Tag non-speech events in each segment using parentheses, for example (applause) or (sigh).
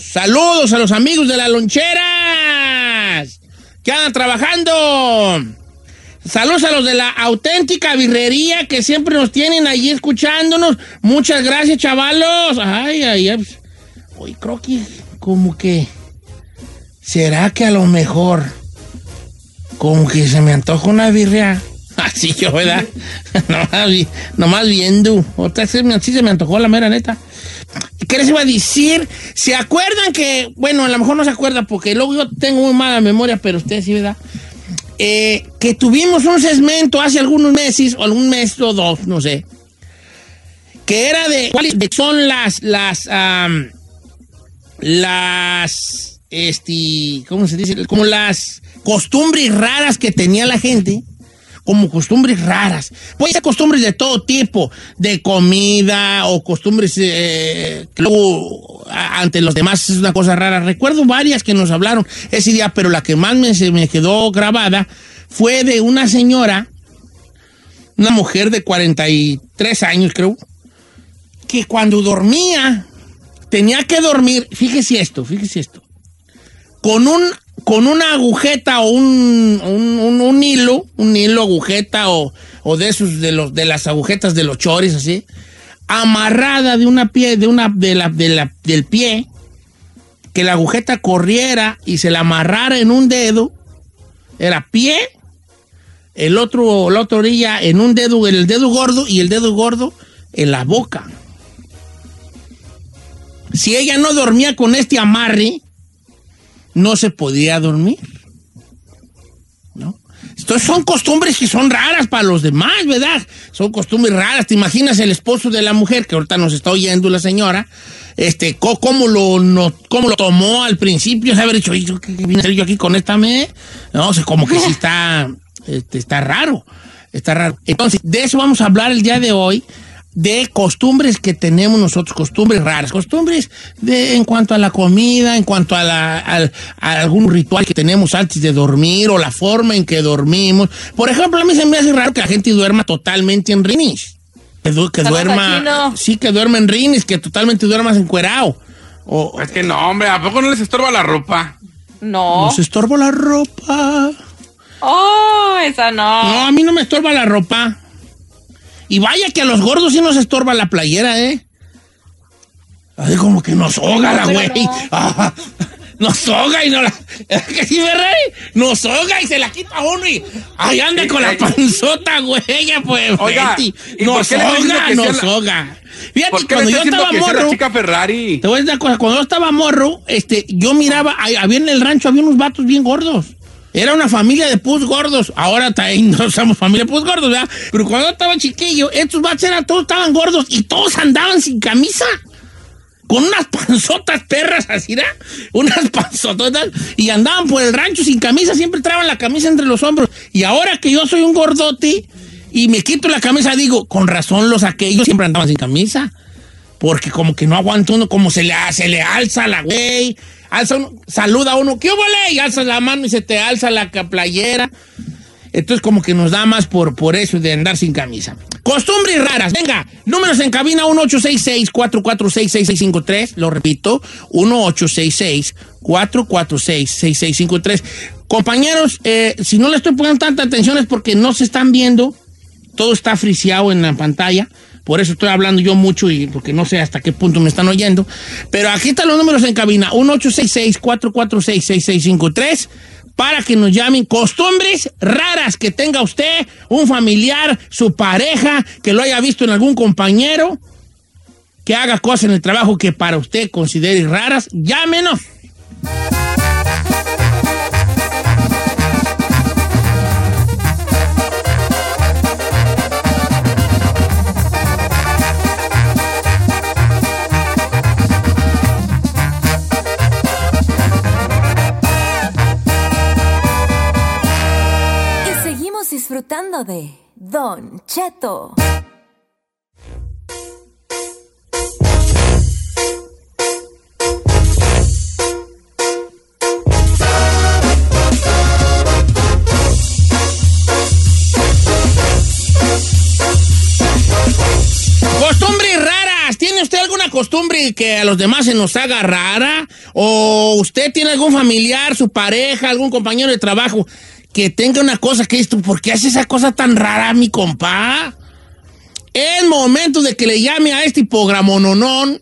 Saludos a los amigos de las loncheras que andan trabajando. Saludos a los de la auténtica birrería que siempre nos tienen allí escuchándonos. Muchas gracias, chavalos. Ay, ay, ay. Hoy creo como que... ¿Será que a lo mejor como que se me antoja una birria? (laughs) Así yo, ¿verdad? (laughs) nomás, vi- nomás viendo. Otra me- sí se me antojó la mera neta. ¿Qué les iba a decir? ¿Se acuerdan que, bueno, a lo mejor no se acuerda porque luego yo tengo muy mala memoria, pero ustedes sí, ¿verdad? Eh, que tuvimos un segmento hace algunos meses, o algún mes o dos, no sé, que era de cuáles son las, las, las, este, ¿cómo se dice? Como las costumbres raras que tenía la gente como costumbres raras. Puede ser costumbres de todo tipo, de comida o costumbres eh, luego ante los demás es una cosa rara. Recuerdo varias que nos hablaron ese día, pero la que más me, se me quedó grabada fue de una señora, una mujer de 43 años creo, que cuando dormía tenía que dormir, fíjese esto, fíjese esto, con un con una agujeta o un, un, un- hilo, un hilo, agujeta o, o de esos de los de las agujetas de los chores así, amarrada de una pie, de una de la, de la- del pie, que la agujeta corriera y se la amarrara en un dedo, era pie, el otro, la otra orilla en un dedo, el dedo gordo y el dedo gordo en la boca. Si ella no dormía con este amarre, no se podía dormir. ¿No? Entonces son costumbres que son raras para los demás, ¿verdad? Son costumbres raras. ¿Te imaginas el esposo de la mujer, que ahorita nos está oyendo la señora, este, cómo lo, no, cómo lo tomó al principio? Se haber dicho, "Oye, ¿yo ¿qué, vine a hacer yo aquí con esta me? No, o sea, como que sí (laughs) está, este, está raro. Está raro. Entonces, de eso vamos a hablar el día de hoy de costumbres que tenemos nosotros, costumbres raras, costumbres de, en cuanto a la comida, en cuanto a, la, a algún ritual que tenemos antes de dormir o la forma en que dormimos. Por ejemplo, a mí se me hace raro que la gente duerma totalmente en rines. Que, du- que Saludos duerma, sí, que duerma en rines, que totalmente duermas encuerado. O, Es que no, hombre, ¿a poco no les estorba la ropa? No. nos estorba la ropa. Oh, esa no. No, a mí no me estorba la ropa. Y vaya que a los gordos sí nos estorba la playera, ¿eh? Así como que nos ahoga la güey. no. (laughs) Ah, nos ahoga y no la... (laughs) ¿Es que sí, verdad? Nos ahoga y se la quita uno y... Ahí anda con la panzota, güey. Pues, Oiga, Betty. ¿y por Nos ahoga, nos ahoga. Fíjate, ¿Por qué cuando yo estaba morro... chica Ferrari? Te voy a decir una cosa, cuando yo estaba morro, este, yo miraba, había en el rancho, había unos vatos bien gordos. Era una familia de pus gordos. Ahora también (laughs) no somos familia de pus gordos, ¿verdad? Pero cuando estaba chiquillo, estos vatos eran, todos estaban gordos y todos andaban sin camisa. Con unas (laughs) panzotas perras así, ¿verdad? Unas (laughs) panzototas. Y andaban por el rancho sin camisa, siempre traban la camisa entre los hombros. Y ahora que yo soy un gordote y me quito la camisa, digo, con razón los aquellos siempre andaban sin camisa. Porque como que no aguanta uno, como se le, se le alza la güey. Alza uno, saluda a uno, ¿qué hubo, Y alza la mano y se te alza la playera. Entonces como que nos da más por, por eso de andar sin camisa. Costumbres raras. Venga, números en cabina 1866-446-6653. Lo repito, 1866-446-6653. Compañeros, eh, si no le estoy poniendo tanta atención es porque no se están viendo. Todo está friseado en la pantalla. Por eso estoy hablando yo mucho y porque no sé hasta qué punto me están oyendo. Pero aquí están los números en cabina. 1866-446-6653 para que nos llamen costumbres raras que tenga usted, un familiar, su pareja, que lo haya visto en algún compañero, que haga cosas en el trabajo que para usted considere raras. Llámenos. Disfrutando de Don Cheto. Costumbres raras. ¿Tiene usted alguna costumbre que a los demás se nos haga rara? ¿O usted tiene algún familiar, su pareja, algún compañero de trabajo que tenga una cosa que esto, ¿por qué hace esa cosa tan rara, mi compa? Es momento de que le llame a este hipogramononón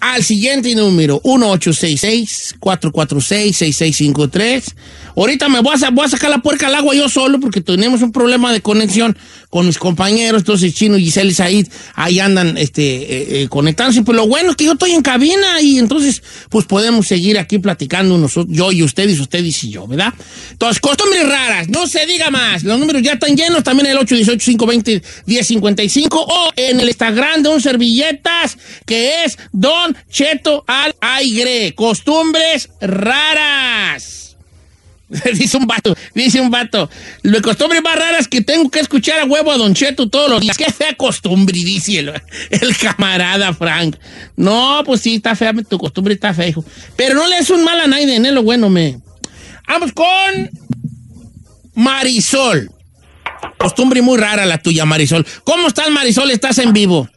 al siguiente número, 1866-446-6653. Ahorita me voy a, sacar la puerca al agua yo solo porque tenemos un problema de conexión con mis compañeros. Entonces, Chino, Giselle y Said ahí andan este, eh, eh, conectándose. Pero lo bueno es que yo estoy en cabina y entonces, pues podemos seguir aquí platicando nosotros, yo y ustedes, ustedes y yo, ¿verdad? Entonces, costumbres raras, no se diga más. Los números ya están llenos, también el 818-520-1055 o en el Instagram de un servilletas que es Don Cheto al aire. Costumbres raras. (laughs) dice un vato, dice un vato. Lo costumbres más raras que tengo que escuchar a huevo a Don Cheto todos los días. (laughs) Qué fea costumbre, dice el, el camarada Frank. No, pues sí, está fea, tu costumbre está fea, hijo. Pero no le es un mal a nadie, es lo bueno, me. Vamos con Marisol. Costumbre muy rara la tuya, Marisol. ¿Cómo estás, Marisol? ¿Estás en vivo?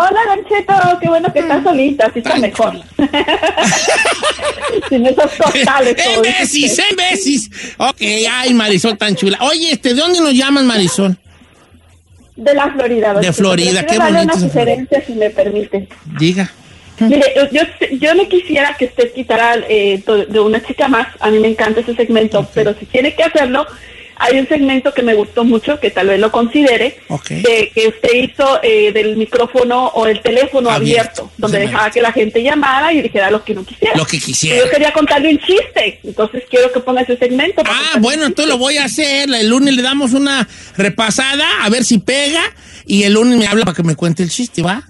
Hola, Don Cheto, qué bueno que estás solita, así está mejor. (laughs) Sin esos totales. ¡En usted. en besis! Ok, ay, Marisol tan chula. Oye, este, ¿de dónde nos llaman, Marisol? De la Florida. Don De Florida, qué quiero darle bonito una sugerencia, si me permite. Diga. Mire, yo, yo, no quisiera que usted quitara eh, de una chica más. A mí me encanta ese segmento, pero si tiene que hacerlo, hay un segmento que me gustó mucho, que tal vez lo considere, de que usted hizo eh, del micrófono o el teléfono Abierto. abierto, donde dejaba que la gente llamara y dijera lo que no quisiera. Lo que quisiera. Yo quería contarle un chiste, entonces quiero que ponga ese segmento. Ah, bueno, entonces lo voy a hacer. El lunes le damos una repasada, a ver si pega. Y el lunes me habla para que me cuente el chiste, ¿va?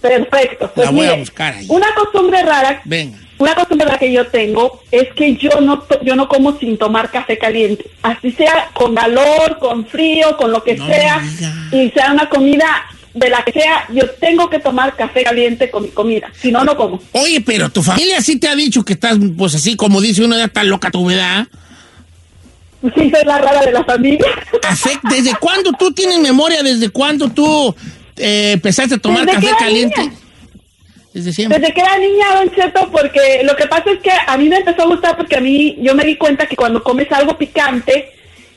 Perfecto. Pues La voy a buscar ahí. Una costumbre rara Venga. Una costumbre que yo tengo es que yo no yo no como sin tomar café caliente, así sea con calor, con frío, con lo que No sea, y sea una comida de la que sea, yo tengo que tomar café caliente con mi comida, si no no como. Oye, pero tu familia sí te ha dicho que estás, pues así como dice uno, ya está loca tu verdad. Sí, soy la rara de la familia. (laughs) ¿desde cuándo tú tienes memoria? ¿Desde cuándo tú eh, empezaste a tomar café caliente? niña. Desde siempre. Desde que era niña, Don Cheto, porque lo que pasa es que a mí me empezó a gustar porque a mí yo me di cuenta que cuando comes algo picante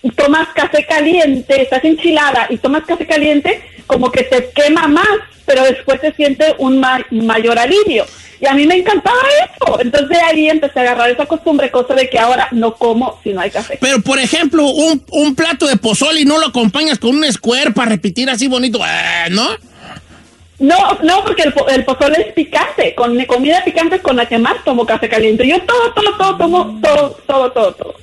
y tomas café caliente, estás enchilada y tomas café caliente, como que te quema más, pero después se siente un ma- mayor alivio. Y a mí me encantaba eso. Entonces ahí empecé a agarrar esa costumbre, cosa de que ahora no como si no hay café. Pero, por ejemplo, un, un plato de pozole y no lo acompañas con un square para repetir así bonito, eh, ¿no? No, no, porque el, el pozole es picante. Con mi comida picante es con la que más tomo café caliente. Yo todo, todo, todo, tomo, todo, todo, todo, todo.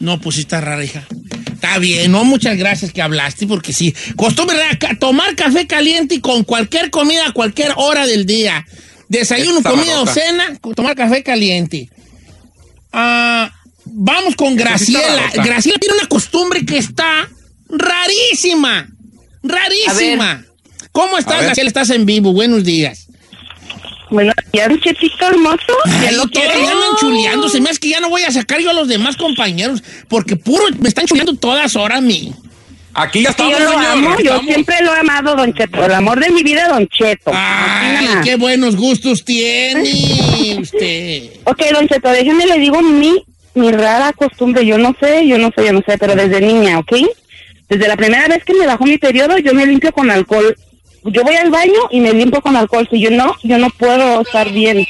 No, pues sí está rara, hija. Está bien, no, muchas gracias que hablaste, porque sí. Costumbre rara, tomar café caliente y con cualquier comida a cualquier hora del día. Desayuno, Esa comida o cena, tomar café caliente. Ah, vamos con Graciela. Graciela tiene una costumbre que está rarísima. Rarísima. ¿Cómo estás. Graciela? Estás en vivo. Buenos días. Buenos días, Chetito hermoso. Ay, Ya lo todos quiero. ya andan chuleando. Se me hace que ya no voy a sacar yo a los demás compañeros, porque puro me están chuleando todas horas a mí. Aquí ya Sí, estamos, yo lo señor, amo, yo estamos. siempre lo he amado, Don Cheto. El amor de mi vida, Don Cheto. Ay, qué buenos gustos tiene usted. (laughs) Ok, Don Cheto, déjeme le digo mi mi rara costumbre, yo no sé, yo no sé, yo no sé, pero desde niña, ¿ok? Desde la primera vez que me bajó mi periodo, yo me limpio con alcohol. Yo voy al baño y me limpio con alcohol. Si yo no, yo no puedo estar bien.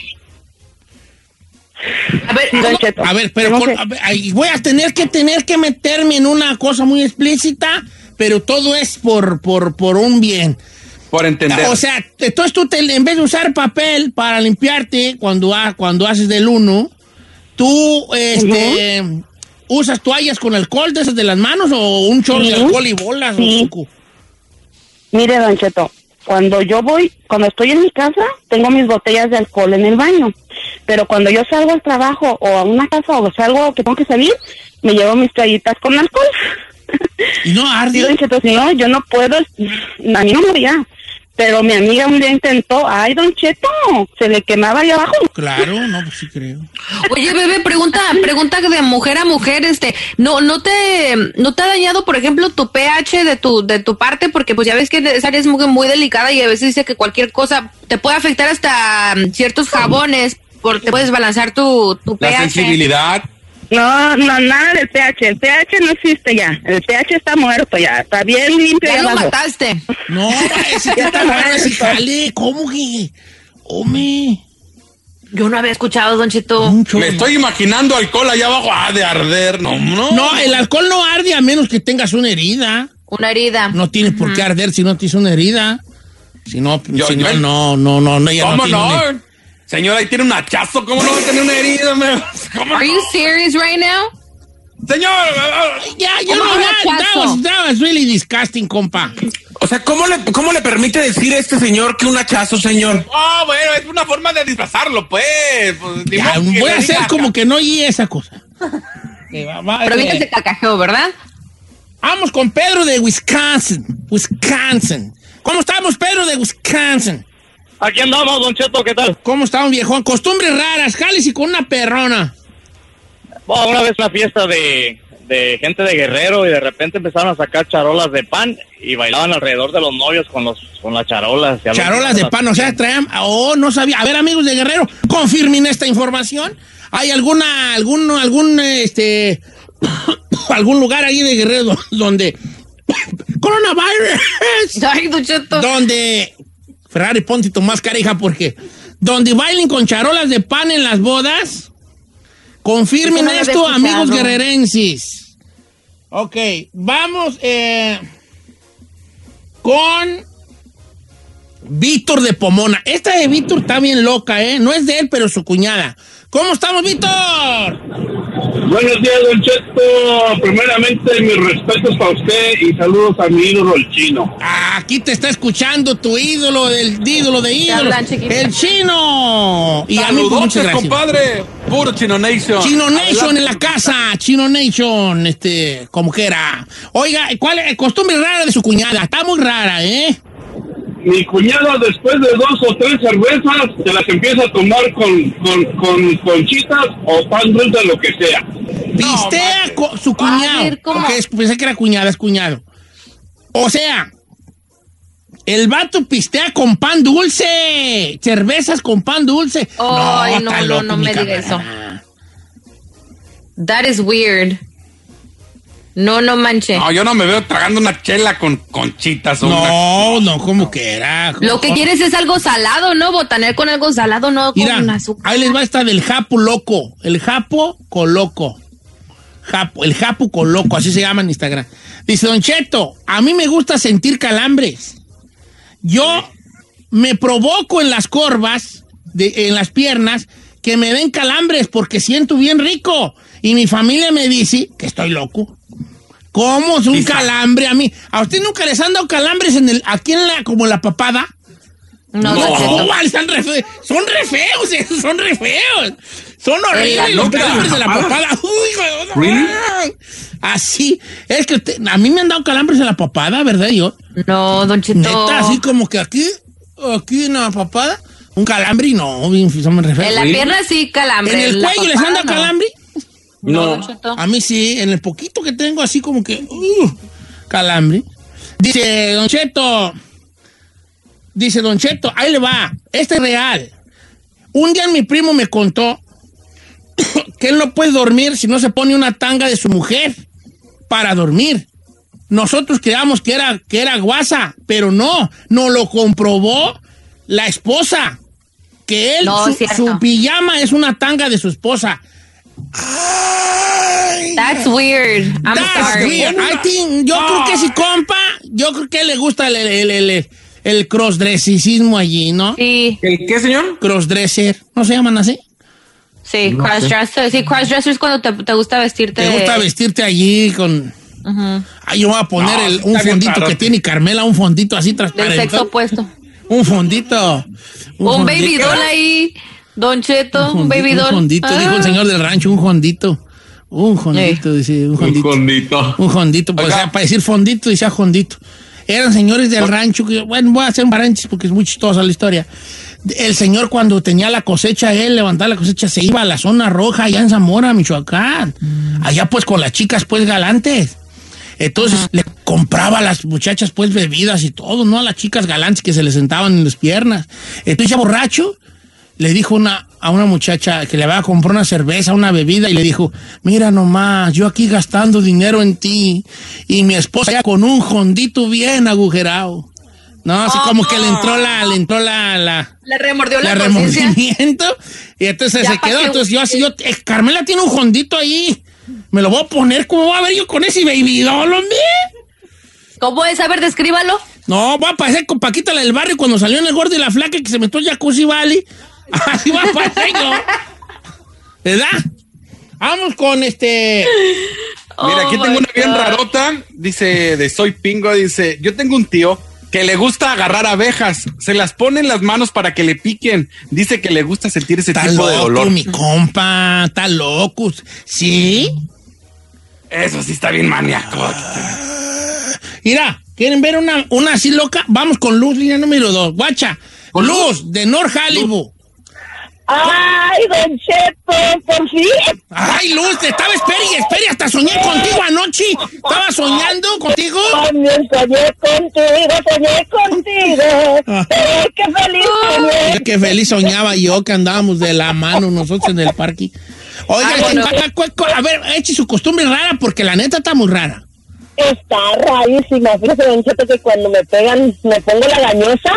A ver, Sí, Don ¿cómo- Cheto. A ver, pero no a ver, ahí voy a tener que tener que meterme en una cosa muy explícita, pero todo es por, por, por un bien. Por entender. O sea, entonces tú te- en vez de usar papel para limpiarte cuando, ha- cuando haces del uno, tú este, usas toallas con alcohol de esas de las manos o un chorro de alcohol y bolas. Sí. o? Mire, Don Cheto, cuando yo voy, cuando estoy en mi casa, tengo mis botellas de alcohol en el baño. Pero cuando yo salgo al trabajo o a una casa o salgo que tengo que salir, me llevo mis toallitas con alcohol. Y no (laughs) arde. No, yo no puedo, a mí no me ya. Pero mi amiga un día intentó, ay, Don Cheto, se le quemaba ahí abajo. Claro, no, pues sí creo. Oye, bebé, pregunta, pregunta de mujer a mujer, este, no, no te, no te ha dañado, por ejemplo, tu pH de tu, de tu parte, porque pues ya ves que esa área es muy, muy delicada y a veces dice que cualquier cosa te puede afectar hasta mm, ciertos jabones, porque puedes balancear tu, tu La pH. sensibilidad. No, no, nada del pH. El pH no existe ya. El pH está muerto ya. Está bien limpio Ya ahí lo abajo. mataste. No, ese (laughs) que está raro ese jale. ¿Cómo que? Hombre. Yo no había escuchado, Don Cheto. un chorro. Me estoy imaginando alcohol allá abajo. Ah, de arder. No, no. No, el alcohol no arde a menos que tengas una herida. Una herida. No tienes por qué arder si no tienes una herida. Si no, Yo- si no, yo- no, no, no, no, ¿Cómo tiene no? Señora, ahí tiene un hachazo. ¿Cómo no va a tener una herida? me- ¿Cómo Are no? you serious right now? Señor. Ya, ya ¿Cómo no, ya, that was, that was really disgusting, compa. O sea, ¿cómo le, ¿cómo le permite decir a este señor que un hachazo, señor? Oh, bueno, es una forma de disfrazarlo, pues. Pues, Ya, voy a hacer diga. como que no oí esa cosa. (laughs) Pero eh, viste se carcajeó, ¿verdad? Vamos con Pedro de Wisconsin. Wisconsin. ¿Cómo estamos, Pedro de Wisconsin? Aquí andamos, Don Cheto, ¿qué tal? ¿Cómo estamos, viejón? Costumbres raras, jales y con una perrona. Bueno, una vez una fiesta de, de gente de Guerrero y de repente empezaron a sacar charolas de pan y bailaban alrededor de los novios con los con las charolas. y a los- Charolas de pan, o sea, traían. Oh, no sabía. A ver, amigos de Guerrero, confirmen esta información. ¿Hay alguna, algún, algún, este, (coughs) algún lugar ahí de Guerrero do- donde. (coughs) Coronavirus. Ay, Don Cheto. donde. Ferrari, ponte tu máscara, hija, porque. Donde bailen con charolas de pan en las bodas. Confirmen no esto, amigos guerrerenses. Ok, vamos eh, con Víctor de Pomona. Esta de Víctor está bien loca, ¿eh? No es de él, pero su cuñada. ¿Cómo estamos, Víctor? Buenos días, Don Cheto. Primeramente, mis respetos para usted y saludos a mi ídolo, el chino. Aquí te está escuchando tu ídolo, del ídolo de chiquito. el chino. Y a mí, pues, gracias. compadre. Puro Chino Nation. Chino Nation Adelante. en la casa, Chino Nation, este, como que era. Oiga, ¿cuál es costumbre rara de su cuñada? Está muy rara, ¿eh? Mi cuñada, después de dos o tres cervezas, se las empieza a tomar con, con, con conchitas o pan dulce, lo que sea. Pistea co- su cuñado. ver, ¿cómo? Ok, es- pensé que era cuñada, es cuñado. O sea, el vato pistea con pan dulce. Cervezas con pan dulce. Ay, no, no, loco, no mi me diga camarada. That is weird. No, no manche. No, yo no me veo tragando una chela con conchitas o una- No, no, como que era. Lo que quieres es algo salado, ¿no? Botanear con algo salado, no con Mira, azúcar. ahí les va esta del Japo Loco. El Japo Coloco. Japo, el Japo Coloco, así se llama en Instagram. Dice Don Cheto, a mí me gusta sentir calambres. Yo me provoco en las corvas, de- en las piernas, que me den calambres porque siento bien rico. Y mi familia me dice que estoy loco. ¿Cómo es un calambre a mí? ¿A usted nunca les han dado calambres en el, aquí en la, como la papada? No, No. No, vale, están re fe- son re feos, esos (laughs) son re feos. Son horribles los calambres de la papada. (laughs) Uy, Así. Es que usted- a mí me han dado calambres en la papada, ¿verdad? Yo, No, Don Cheto. neta, así como que aquí, aquí en la papada, un calambre y no, bien, son re feos. En la pierna sí calambre. ¿En el cuello les han dado no. calambre? No. A mí sí, en el poquito que tengo, así como que. uh, calambre. Dice Don Cheto. Dice Don Cheto, ahí le va. Este es real. Un día mi primo me contó (coughs) que él no puede dormir si no se pone una tanga de su mujer para dormir. Nosotros creíamos que era, que era guasa, pero no, no lo comprobó la esposa. Que él, No, su pijama es una tanga de su esposa. That's weird. I'm That's sorry. weird. I think- yo creo que si compa, yo creo que le gusta el, el, el, el, el crossdressismo allí, ¿no? Sí. ¿El qué, señor? Crossdresser, ¿no se llaman así? Sí, crossdresser. Sí, crossdresser es cuando te, te gusta vestirte. Te gusta vestirte allí con... Ujú. Ay, yo voy a poner No, el- un fondito que tiene Carmela, un fondito así Del transparente. sexo opuesto. Un fondito. Un, baby fondito. doll ahí. Don Cheto, un, baby doll. Un fondito, Ah. dijo el señor del rancho, un fondito. Un fondito, dice, un condito. Un fondito, pues, Oiga. o sea, para decir fondito, decía fondito. Eran señores del rancho, que, bueno, voy a hacer un paréntesis porque es muy chistosa la historia. El señor cuando tenía la cosecha, él levantaba la cosecha, se iba a la zona roja allá en Zamora, Michoacán. Allá pues con las chicas pues galantes. Entonces le compraba a las muchachas pues bebidas y todo, ¿no? A las chicas galantes que se le sentaban en las piernas. Entonces ya borracho, le dijo una, a una muchacha que le había comprado una cerveza, una bebida, y le dijo, mira nomás, yo aquí gastando dinero en ti, y mi esposa ya con un jondito bien agujerado. No, así como que le entró la, le entró la, la, Le remordió la, remordimiento, y entonces Ya se quedó, que- entonces yo así, yo, eh, Carmela tiene un jondito ahí, me lo voy a poner, ¿cómo voy a ver yo con ese baby doll, hombre? ¿Cómo es? A ver, descríbalo. No, va a parecer con Paquita la del barrio cuando salió en el gordo y la flaca que se metió el jacuzzi valley. Así va a parecer yo. ¿Verdad? Vamos con este. Mira, aquí Oh tengo my una bien rarota, dice de Soy Pingo, dice, yo tengo un tío que le gusta agarrar abejas, se las pone en las manos para que le piquen, dice que le gusta sentir ese Está tipo de loco, dolor. mi compa. Está loco. ¿Sí? Eso sí está bien maníaco. Mira, ¿quieren ver una, una así loca? Vamos con Luz, línea número dos. Guacha. ¿Con Luz, de North Hollywood. Ay, Don Cheto, por fin. Ay, Luz, te estaba espera y espera, hasta soñé contigo anoche. Estaba soñando contigo. También soñé contigo, soñé contigo. Ay, qué feliz soñé. Qué feliz soñaba yo que andábamos de la mano nosotros en el parque. Oiga, Ah, bueno. a ver, eche su costumbre rara porque la neta está muy rara. Está rarísima. Fíjese, Don Cheto, que cuando me pegan, me pongo la gañosa,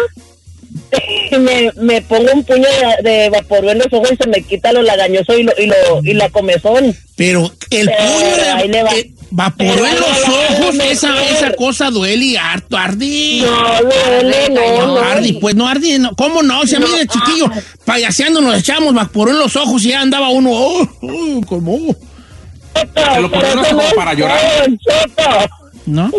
(laughs) me, me pongo un puño de, de vaporú en los ojos y se me quita lo lagañoso y, lo, y, lo, y la comezón. Pero el Eh, puño de ahí le va. eh, vaporó Pero en los ojos, me esa, esa cosa duele y harto, arde. No, duele, no, no. Ardi, pues no ardi, no. ¿cómo no? Si a mí de chiquillo, payaseando nos echábamos vaporó en los ojos y ya andaba uno, oh, oh, como, Te lo Pero eso como no para llorar. Cheto. ¿no?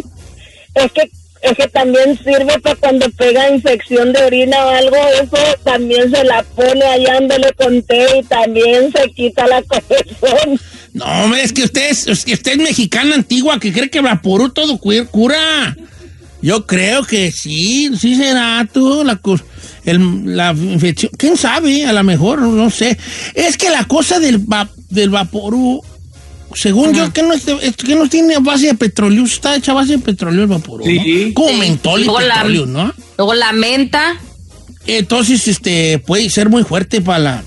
Es que, es que también sirve para cuando pega infección de orina o algo, eso también se la pone ahí ándale con té y también se quita la (laughs) comezón. No, es que usted es, es que usted es mexicana antigua que cree que vaporú todo cu- cura. Yo creo que sí, sí será tú la, el- la infección. ¿Quién sabe? A lo mejor, no sé. Es que la cosa del, va- del vaporú, según yo, que no, es de- es que no tiene base de petróleo, está hecha base de petróleo el vaporú. ¿no? Sí. Como Sí. mentol y Luego la- ¿no? Luego la menta. Entonces, este, puede ser muy fuerte para la...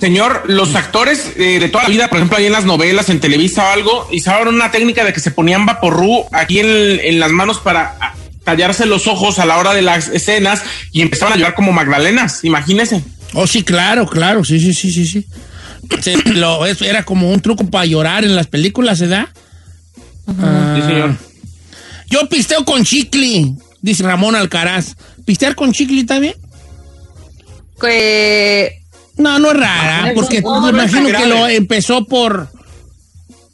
Señor, los actores eh, de toda la vida, por ejemplo, ahí en las novelas, en Televisa o algo, usaban una técnica de que se ponían vaporru aquí en, en las manos para ah, tallarse los ojos a la hora de las escenas y empezaban a llorar como magdalenas, imagínese. Oh, sí, claro, claro, sí, sí, sí, sí, sí. Se- lo- era como un truco para llorar en las películas, ¿verdad? Ah, Sí, señor. Yo pisteo con chicle, dice Ramón Alcaraz. ¿Pistear con chicle está bien? Que No, no es rara, No, porque no, me no imagino que lo empezó por...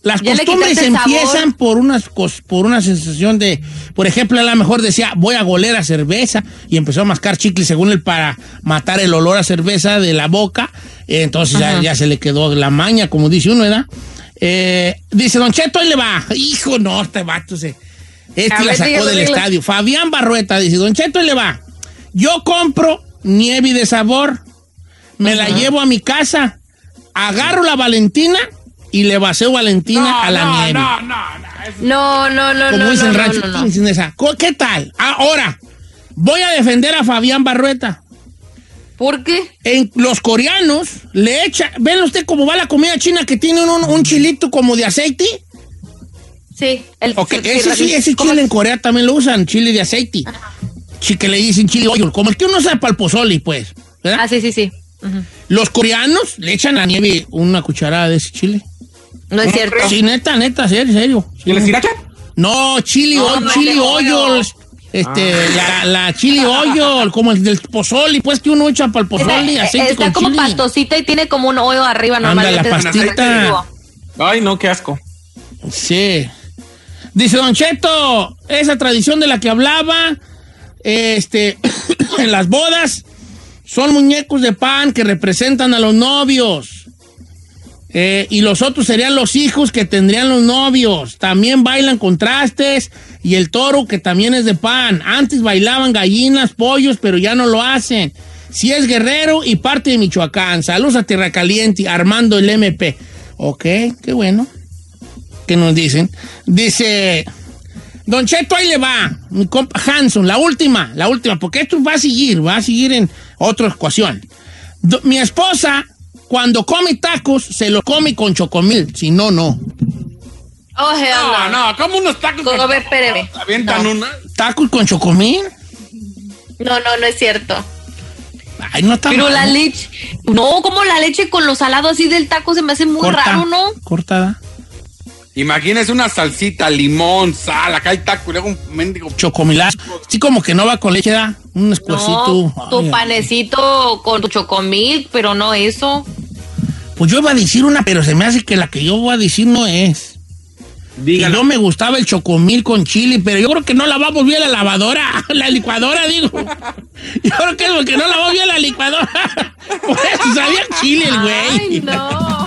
Las Ya costumbres empiezan por unas cos- por una sensación de, por ejemplo, a lo mejor decía, voy a goler a cerveza y empezó a mascar chicle según él para matar el olor a cerveza de la boca. Entonces ya, se le quedó la maña, como dice uno, ¿verdad? Eh, dice Don Cheto, ahí le va. (laughs) Hijo, no, este vato se... Este la sacó del estadio. Fabián Barrueta dice, Don Cheto, ahí le va. Yo compro nieve de sabor, me la llevo a mi casa, agarro la Valentina y le vacío Valentina a la nieve. no, no, no. no, no, no, Como no, no, no, rancho, no, no. dicen esa. Co- ¿Qué tal? Ahora, voy a defender a Fabián Barrueta. ¿Por qué? En los coreanos le echan, ¿ven usted cómo va la comida china que tiene un, un chilito como de aceite? Sí. El, Ok, sí, ese, sí, sí, ese ¿cómo chile en Corea también lo usan, chile de aceite. Sí, que le dicen chile oil, como el que uno usa para el pozole, pues. ¿verdad? Ah, sí, sí, sí. Los coreanos le echan a la nieve una cucharada de ese chile. No es cierto. Sí, neta, neta, serio, serio. ¿Y la sriracha? No, chili, No, oil, no, chili pollo. Este, la, la chili oil, como el del pozole, pues que uno echa para el pozole, Está, aceite está con como chili. pastosita y tiene como un hoyo arriba Anda, normalmente. la pastita. Ay, no, qué asco. Sí. Dice Don Cheto, esa tradición de la que hablaba, este, (coughs) en las bodas, son muñecos de pan que representan a los novios. Eh, y los otros serían los hijos que tendrían los novios. También bailan contrastes y el toro que también es de pan. Antes bailaban gallinas, pollos, pero ya no lo hacen. Si es guerrero y parte de Michoacán. Saludos a Tierra Caliente, Armando el MP. Ok, qué bueno. ¿Qué nos dicen? Dice, Don Cheto, ahí le va. Mi compa Hanson, la última, la última, porque esto va a seguir, va a seguir en otra ecuación. Mi esposa, cuando come tacos, se lo come con chocomil, si no, no. Oh, hell No, no. no, como unos tacos. A ver, espéreme. Avientan No. una. ¿Tacos con chocomil? No, no, no es cierto. Ay, no está Pero mal. la leche. No, como la leche con los salados así del taco se me hace muy Corta, raro, ¿no? Cortada. Imagínese una salsita, limón, sal, acá hay taco y luego un mendigo. Chocomilazo. Sí, como que no va con leche, da. Un escuecito. No, tu Ay, panecito con tu chocomil, pero no eso. Pues yo iba a decir una, pero se me hace que la que yo voy a decir no es. Y yo me gustaba el chocomil con chile, pero yo creo que no la vamos bien a la lavadora, (laughs) la licuadora, digo. Yo creo que es porque no la vamos bien a la licuadora. (laughs) Por eso sabía chile el güey. Ay, no.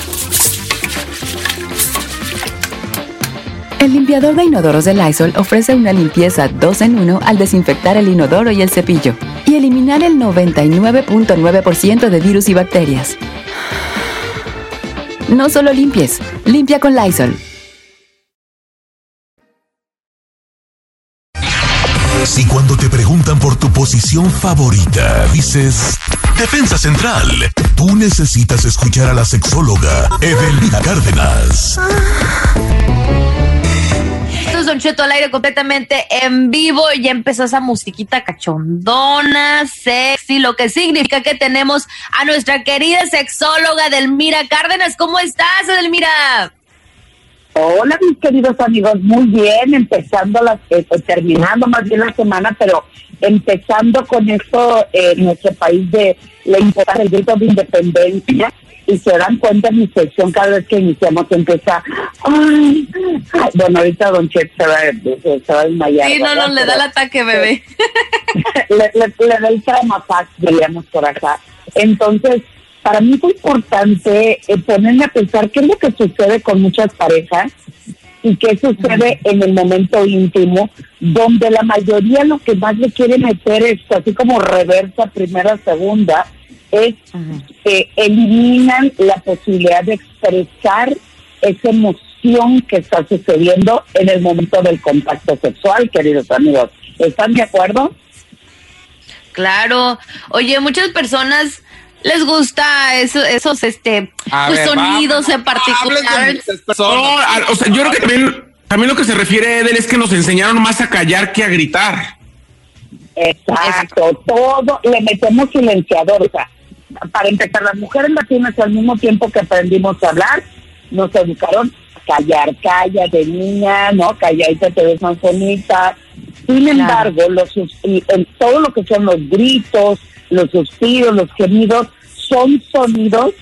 El limpiador de inodoros de Lysol ofrece una limpieza 2 en 1 al desinfectar el inodoro y el cepillo y eliminar el 99.9% de virus y bacterias. No solo limpies, limpia con Lysol. Si cuando posición favorita. Dices, Defensa Central. Tú necesitas escuchar a la sexóloga Evelina Cárdenas. Esto es Don Cheto al aire completamente en vivo. Ya empezó esa musiquita cachondona, sexy, lo que significa que tenemos a nuestra querida sexóloga Delmira Cárdenas. ¿Cómo estás, Edelmira? Hola, mis queridos amigos, muy bien, empezando la, eh, terminando más bien la semana, pero empezando con esto eh, en nuestro país de la importancia del grito de independencia y se dan cuenta en mi sección cada vez que iniciamos empieza ay, ay, bueno ahorita Don Chet se va, se, se va a desmayar Sí, no, no, le da el ataque, bebé. (laughs) le, le- le da el traumafax, diríamos por acá. Entonces, para mí es importante eh, ponerme a pensar qué es lo que sucede con muchas parejas y qué sucede en el momento íntimo, donde la mayoría lo que más le quiere meter es así como reversa, primera, segunda, es eh, eliminan la posibilidad de expresar esa emoción que está sucediendo en el momento del contacto sexual, queridos amigos. ¿Están de acuerdo? Claro. Oye, muchas personas les gusta eso, esos este pues, ver, sonidos en particular. O sea, yo creo que también, también lo que se refiere Edel es que nos enseñaron más a callar que a gritar. Exacto, todo le metemos silenciador. O sea, para empezar, las mujeres latinas al mismo tiempo que aprendimos a hablar, nos educaron a callar, calla de niña, ¿no? Calladita te ves más bonita. Sin embargo, los, sus- y en todo lo que son los gritos, los suspiros, los gemidos, son sonidos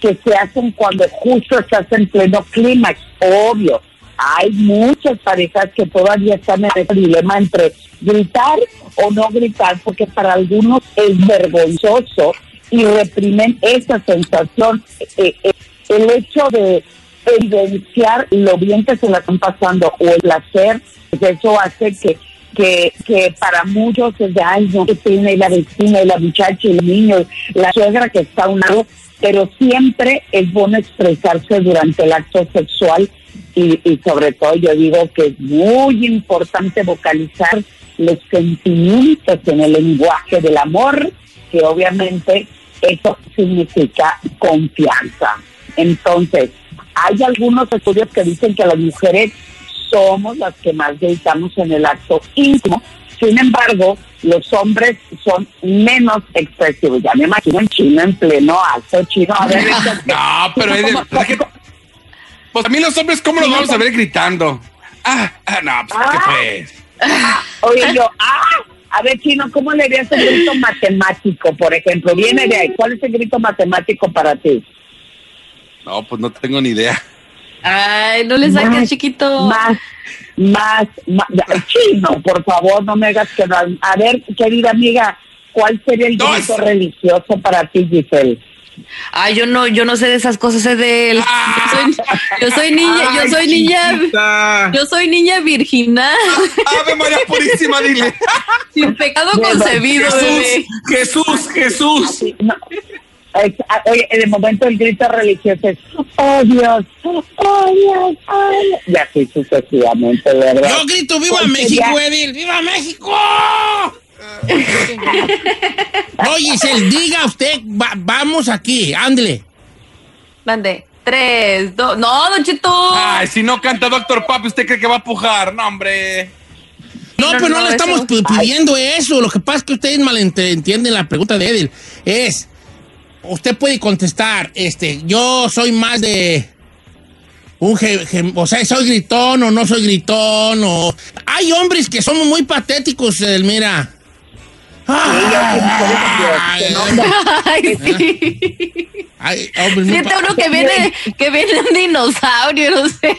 que se hacen cuando justo estás en pleno clímax, obvio. Hay muchas parejas que todavía están en ese dilema entre gritar o no gritar, porque para algunos es vergonzoso y reprimen esa sensación. Eh, eh, el hecho de evidenciar lo bien que se la están pasando o el hacer, pues eso hace que que, que para muchos es de ay que y la vecina y la muchacha y el niño, la suegra que está a un lado, pero siempre es bueno expresarse durante el acto sexual y, y sobre todo yo digo que es muy importante vocalizar los sentimientos en el lenguaje del amor, que obviamente eso significa confianza. Entonces, hay algunos estudios que dicen que las mujeres somos las que más gritamos en el acto íntimo. Sin embargo, los hombres son menos expresivos. Ya me imagino en China, en pleno acto chino. A ver, (laughs) No, pero pues, es que- pues a mí los hombres, ¿cómo los vamos a ver gritando? Ah, ah, no, pues, ¿qué pues? Oye, yo, ah, a ver, Chino, ¿cómo le harías el grito (laughs) matemático, por ejemplo? Viene de ahí. ¿Cuál es el grito matemático para ti? No, pues no tengo ni idea. Ay, no le saques, Más, chiquito. Más, más, más. Chino, por favor, no me hagas quedar. A ver, querida amiga, ¿cuál sería el grito religioso para ti, Giselle? Ay, yo no, yo no sé de esas cosas es de él. Yo soy, yo soy niña, yo soy niña, chiquita. yo soy niña virginal. Ave María Purísima, dile. Sin pecado concebido, bebé. Jesús, Jesús. No. Ah, Oye, en el momento del grito religioso es, oh Dios, oh Dios, oh Dios. Y así sucesivamente, ¿verdad? Yo grito ¡Viva ¿Cuál México, sería- Edil! ¡Viva México! (laughs) No, Giselle, diga usted, va- vamos aquí, ándele. Mande. Tres, dos. No, Don Cheto. Ay, si no canta Doctor Papi, ¿usted cree que va a pujar? No, hombre. No, No, pues no, no, le estamos eso- pidiendo eso. Lo que pasa es que ustedes malentienden la pregunta de Edil. Es, usted puede contestar, este, yo soy más de un, ge- ge- o sea, soy gritón o no soy gritón o... Hay hombres que somos muy patéticos, Edelmira. Ay, Ay, sí. ay, Siente pa- uno que viene, que viene un dinosaurio, no sé.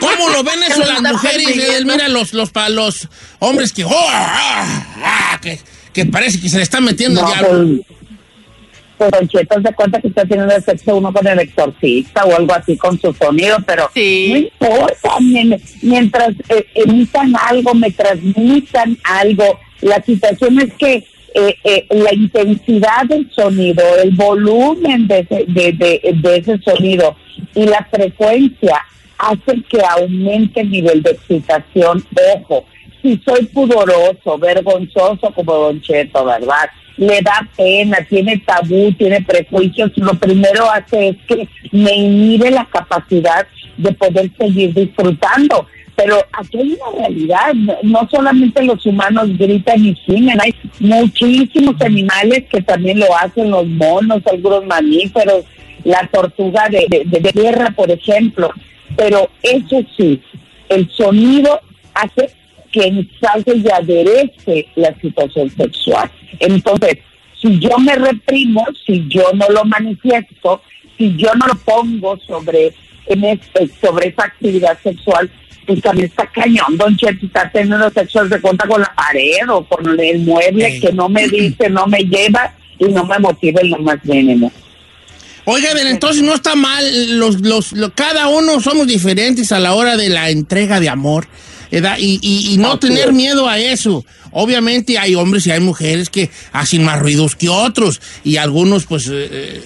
¿Cómo lo ven eso las está mujeres? persiguiendo. Mira, los, los, pa- los hombres que, oh, ah, ah, que, que parece que se le están metiendo No, el diablo. pues, pues Don Cheto, se cuenta que está teniendo sexo uno con el exorcista o algo así con su sonido, pero no importa, mien- mientras eh, emitan algo, me transmitan algo. La situación es que eh, eh, la intensidad del sonido, el volumen de ese, de, de- de ese sonido y la frecuencia hacen que aumente el nivel de excitación. Ojo, si soy pudoroso, vergonzoso como Don Cheto, ¿verdad? Le da pena, tiene tabú, tiene prejuicios, lo primero hace es que me inhibe la capacidad de poder seguir disfrutando. Pero aquí hay una realidad, no- solamente los humanos gritan y gimen, hay muchísimos animales que también lo hacen, los monos, algunos mamíferos, la tortuga de, de, de tierra, por ejemplo. Pero eso sí, el sonido hace que ensalce y aderece la situación sexual. Entonces, si yo me reprimo, si yo no lo manifiesto, si yo no lo pongo sobre, en este, sobre esa actividad sexual, pues también está cañón, don Cheto, está teniendo sexo de cuenta con la pared o con el mueble que no me dice, no me lleva y no me motiva en lo más mínimo. Oiga, a ver, entonces no está mal, los, los, lo- cada uno somos diferentes a la hora de la entrega de amor, ¿verdad? Y, y, y no tener miedo a eso. Obviamente hay hombres y hay mujeres que hacen más ruidos que otros y algunos pues eh, eh,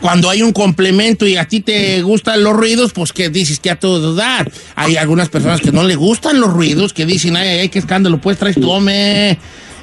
cuando hay un complemento y a ti te gustan los ruidos, pues que dices que a todo dar. Hay algunas personas que no le gustan los ruidos, que dicen, ay, ay, qué escándalo, pues traes tome.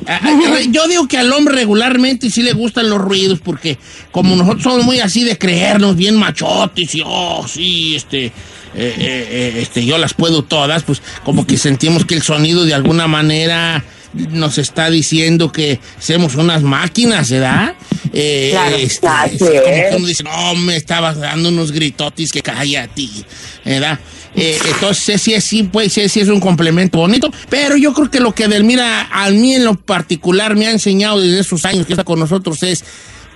Ah, ah, Yo digo que al hombre regularmente sí le gustan los ruidos porque como nosotros somos muy así de creernos bien machotes y oh, sí, este, eh, eh, eh, este, yo las puedo todas, pues como que sentimos que el sonido de alguna manera nos está diciendo que somos unas máquinas, ¿verdad? Eh, Claro, este, como que uno dice, no, me estabas dando unos gritotis que cállate, ¿verdad? Eh, entonces, sí, sí, pues, sí, sí es un complemento bonito, pero yo creo que lo que Delmira a mí en lo particular me ha enseñado desde esos años que está con nosotros es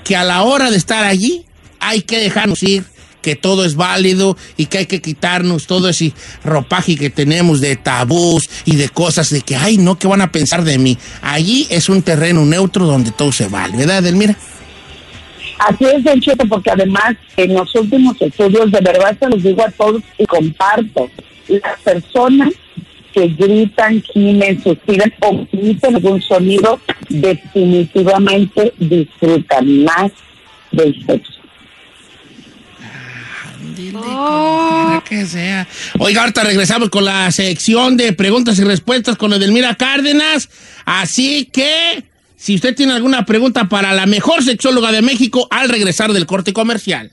que a la hora de estar allí hay que dejarnos ir, que todo es válido y que hay que quitarnos todo ese ropaje que tenemos de tabús y de cosas de que, ay, no, ¿qué van a pensar de mí? Allí es un terreno neutro donde todo se vale, ¿verdad, Delmira? Así es, Don Cheto, porque además en los últimos estudios, de verdad se los digo a todos y comparto, las personas que gritan, gimen, suspiran o emiten algún sonido, definitivamente disfrutan más del sexo. Quiera que sea. Oiga, ahorita regresamos con la sección de preguntas y respuestas con Edelmira Cárdenas. Así que, si usted tiene alguna pregunta para la mejor sexóloga de México al regresar del corte comercial.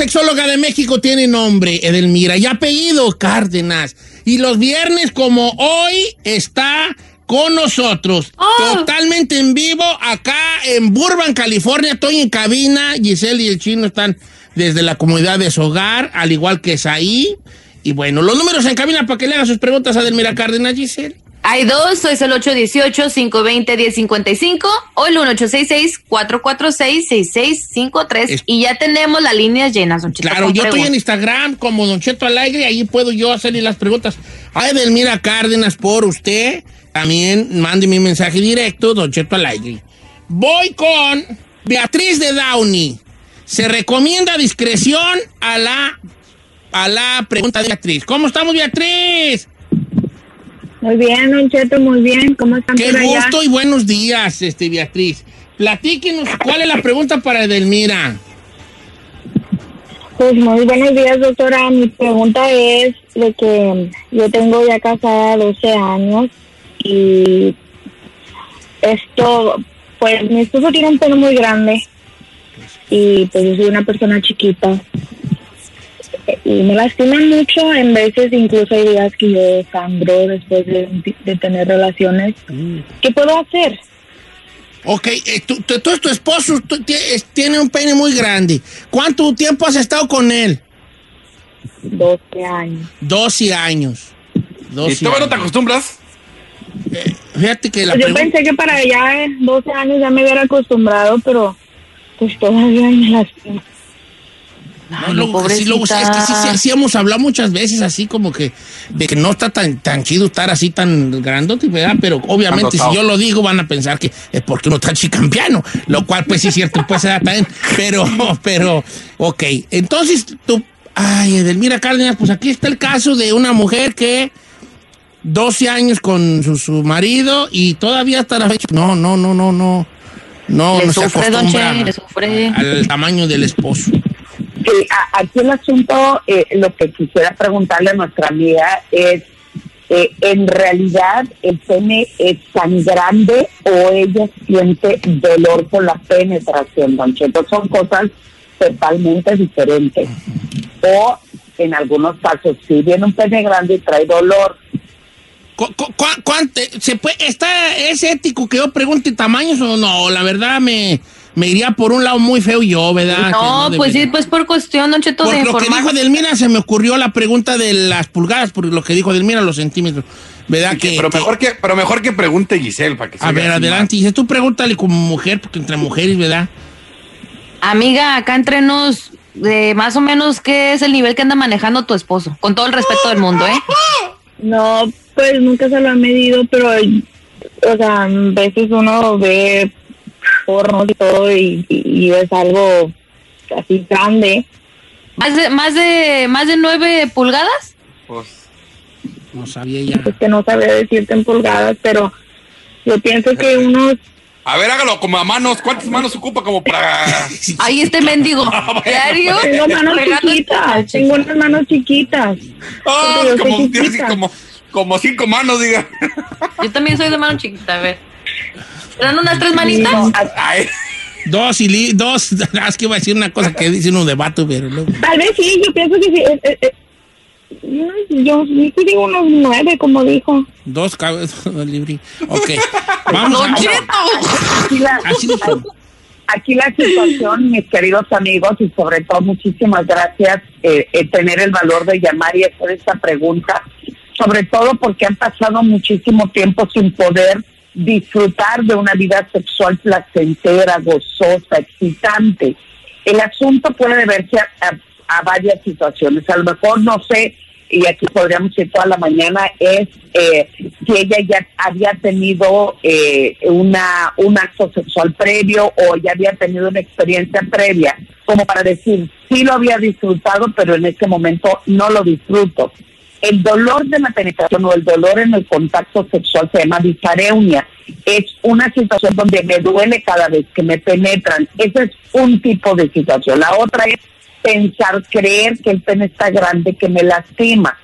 Sexóloga de México tiene nombre, Edelmira, y apellido Cárdenas. Y los viernes como hoy está con nosotros, totalmente en vivo, acá en Burbank, California. Estoy en cabina, Giselle y el chino están desde la comunidad de su hogar, al igual que Saí. Y bueno, los números en cabina para que le haga sus preguntas a Edelmira Cárdenas, Giselle. Hay dos, es el 818-520-1055 o el 1866-446-6653 y ya tenemos las líneas llenas, don Cheto, Claro, yo estoy en. Instagram como Don Cheto Alegre, ahí puedo yo hacerle las preguntas a Edelmira Cárdenas por usted. También mande mi mensaje directo, Don Cheto Alegre. Voy con Beatriz de Downey. Se recomienda discreción a la, a la pregunta de Beatriz. ¿Cómo estamos, Beatriz? Muy bien, Don Cheto, muy bien. ¿Cómo están Qué por allá? gusto y buenos días, este Beatriz. Platíquenos cuál es la pregunta para Edelmira. Pues muy buenos días, doctora. Mi pregunta es de que yo tengo ya casada 12 años y esto, pues mi esposo tiene un pelo muy grande y pues yo soy una persona chiquita y me lastiman mucho. En veces incluso hay días que yo sangro después de, de tener relaciones. ¿Qué puedo hacer? Ok, eh, tú, tú- tú- tu esposo tú ti- es- tiene un pene muy grande. ¿Cuánto tiempo has estado con él? 12 años. 12 años. 12 ¿Y todavía no te acostumbras? Eh, fíjate que la Pues yo pensé que para allá 12 años ya me hubiera acostumbrado, pero pues todavía me lastima. No, luego, sí, sí, es que sí, sí, sí hemos hablado muchas veces así como que de que no está tan, tan chido estar así tan grandote, ¿verdad? Pero obviamente si yo lo digo van a pensar que es porque uno está chicampiano, lo cual pues sí es cierto, pues se da también. Pero, (laughs) pero, ok. Entonces tú, ay, Edelmira Cárdenas, pues aquí está el caso de una mujer que 12 años con su, su marido y todavía hasta la fecha, no, no, no, no, no. No, Le no se sufre, don acostumbra Che, le sufre. al tamaño del esposo. Sí, aquí el asunto, eh, lo que quisiera preguntarle a nuestra amiga es, eh, ¿en realidad el pene es tan grande o ella siente dolor por la penetración, don Cheto? Son cosas totalmente diferentes. O en algunos casos, si viene un pene grande y trae dolor, ¿Cu- cu- cu- cuánto- se puede, está, ¿Es ético que yo pregunte tamaños o no? La verdad me, me iría por un lado muy feo yo, ¿verdad? No, pues sí, pues por cuestión, Don Cheto, Por de lo que dijo Delmira se me ocurrió la pregunta de las pulgadas, por lo que dijo Delmira, los centímetros. ¿Verdad? que, pero, que- mejor que, pero mejor que pregunte Giselle para que a ver, adelante. Dice, tú pregúntale como mujer, porque entre mujeres, ¿verdad? Amiga, acá entre nos, de más o menos, ¿qué es el nivel que anda manejando tu esposo? Con todo el respeto del mundo, ¿eh? No, pues nunca se lo han medido, pero, o sea, a veces uno ve pornos y todo y, y- y es algo así grande. ¿Más de, más de, más de nueve pulgadas? No sabía ya. Es que no sabía decirte en pulgadas, pero yo pienso que unos A ver, hágalo como a manos. ¿Cuántas manos ocupa como para...? (laughs) Ahí este mendigo. (laughs) Diario. Tengo manos chiquitas, tengo unas manos chiquitas. Ah, soy como, chiquita. como, como cinco manos, diga. Yo también soy de mano chiquita, a ver. ¿Eran unas tres manitas? Dos y li- dos. (laughs) Es que iba a decir una cosa que dice uno de vato, pero luego. Tal vez sí, yo pienso que sí. eh, eh, eh, yo sí que digo unos nueve, como dijo. Dos cabezas (laughs) libre. Ok. Vamos a Aquí la, aquí la situación, mis queridos amigos, y sobre todo muchísimas gracias eh, eh, tener el valor de llamar y hacer esta pregunta, sobre todo porque han pasado muchísimo tiempo sin poder disfrutar de una vida sexual placentera, gozosa, excitante. El asunto puede deberse a, a- varias situaciones. A lo mejor, no sé, y aquí podríamos ir toda la mañana, es eh, si ella ya había tenido eh, una, un acto sexual previo o ya había tenido una experiencia previa, como para decir, sí lo había disfrutado, pero en este momento no lo disfruto. El dolor de la penetración o el dolor en el contacto sexual se llama disareunia. Es una situación donde me duele cada vez que me penetran. Ese es un tipo de situación. La otra es pensar, creer que el pene está grande, que me lastima.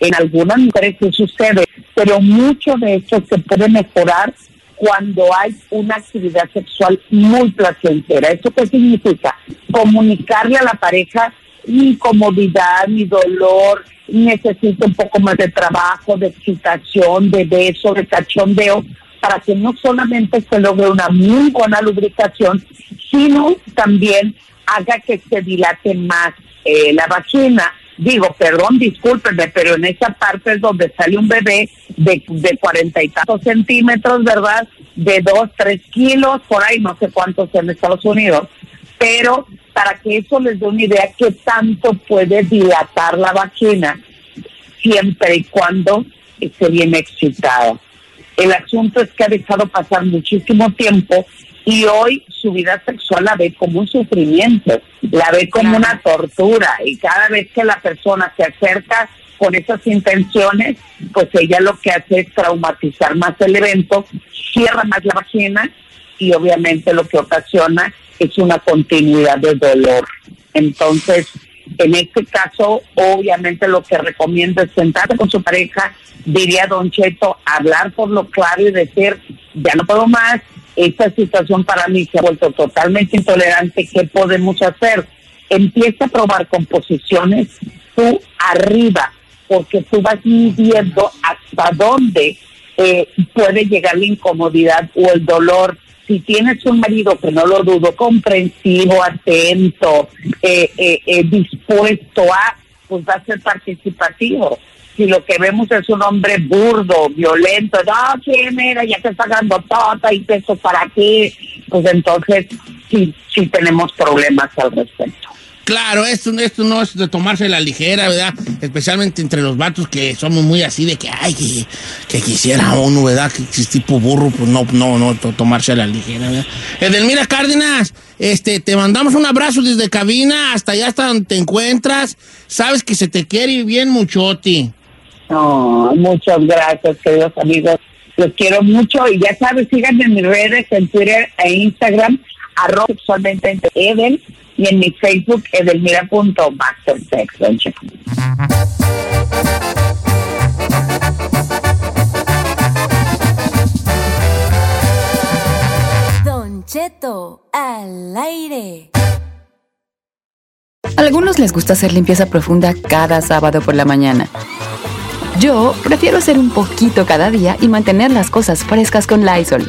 En algunas mujeres sí sucede, pero mucho de esto se puede mejorar cuando hay una actividad sexual muy placentera. ¿Eso qué significa? Comunicarle a la pareja mi incomodidad, mi dolor, necesito un poco más de trabajo, de excitación, de beso, de cachondeo, para que no solamente se logre una muy buena lubricación, sino también haga que se dilate más eh, la vagina. Digo, perdón, discúlpenme, pero en esa parte es donde sale un bebé de, de cuarenta y tantos centímetros, ¿verdad? De dos, tres kilos, por ahí, no sé cuántos en Estados Unidos. Pero para que eso les dé una idea qué tanto puede dilatar la vagina, siempre y cuando esté bien excitada. El asunto es que ha dejado pasar muchísimo tiempo y hoy su vida sexual la ve como un sufrimiento, la ve como una tortura y cada vez que la persona se acerca con esas intenciones, pues ella lo que hace es traumatizar más el evento, cierra más la vagina y obviamente lo que ocasiona es una continuidad de dolor. Entonces, en este caso, obviamente lo que recomiendo es sentarse con su pareja, diría Don Cheto, hablar por lo claro y decir, ya no puedo más, esta situación para mí se ha vuelto totalmente intolerante, ¿qué podemos hacer? Empieza a probar composiciones tú arriba, porque tú vas midiendo hasta dónde eh, puede llegar la incomodidad o el dolor. Si tienes un marido que no lo dudo, comprensivo, atento, eh, eh, eh, dispuesto a, pues va a ser participativo. Si lo que vemos es un hombre burdo, violento, no, sí, mira, ya te está dando tota y peso para ti, pues entonces sí, sí tenemos problemas al respecto. Claro, esto, esto no es de tomarse la ligera, ¿verdad? Especialmente entre los vatos que somos muy así de que, ay, que, quisiera uno, ¿verdad? Que es tipo burro, pues no, no, no, to- tomarse la ligera, ¿verdad? Edelmira Cárdenas, este, te mandamos un abrazo desde cabina hasta allá hasta donde te encuentras. Sabes que se te quiere bien muchoti. No, muchas gracias, queridos amigos. Los quiero mucho y ya sabes, síganme en mis redes, en Twitter e Instagram, arroba sexualmente y en mi Facebook, edelmira.mastersex. don Cheto. Don Cheto al aire. A algunos les gusta hacer limpieza profunda cada sábado por la mañana. Yo prefiero hacer un poquito cada día y mantener las cosas frescas con Lysol.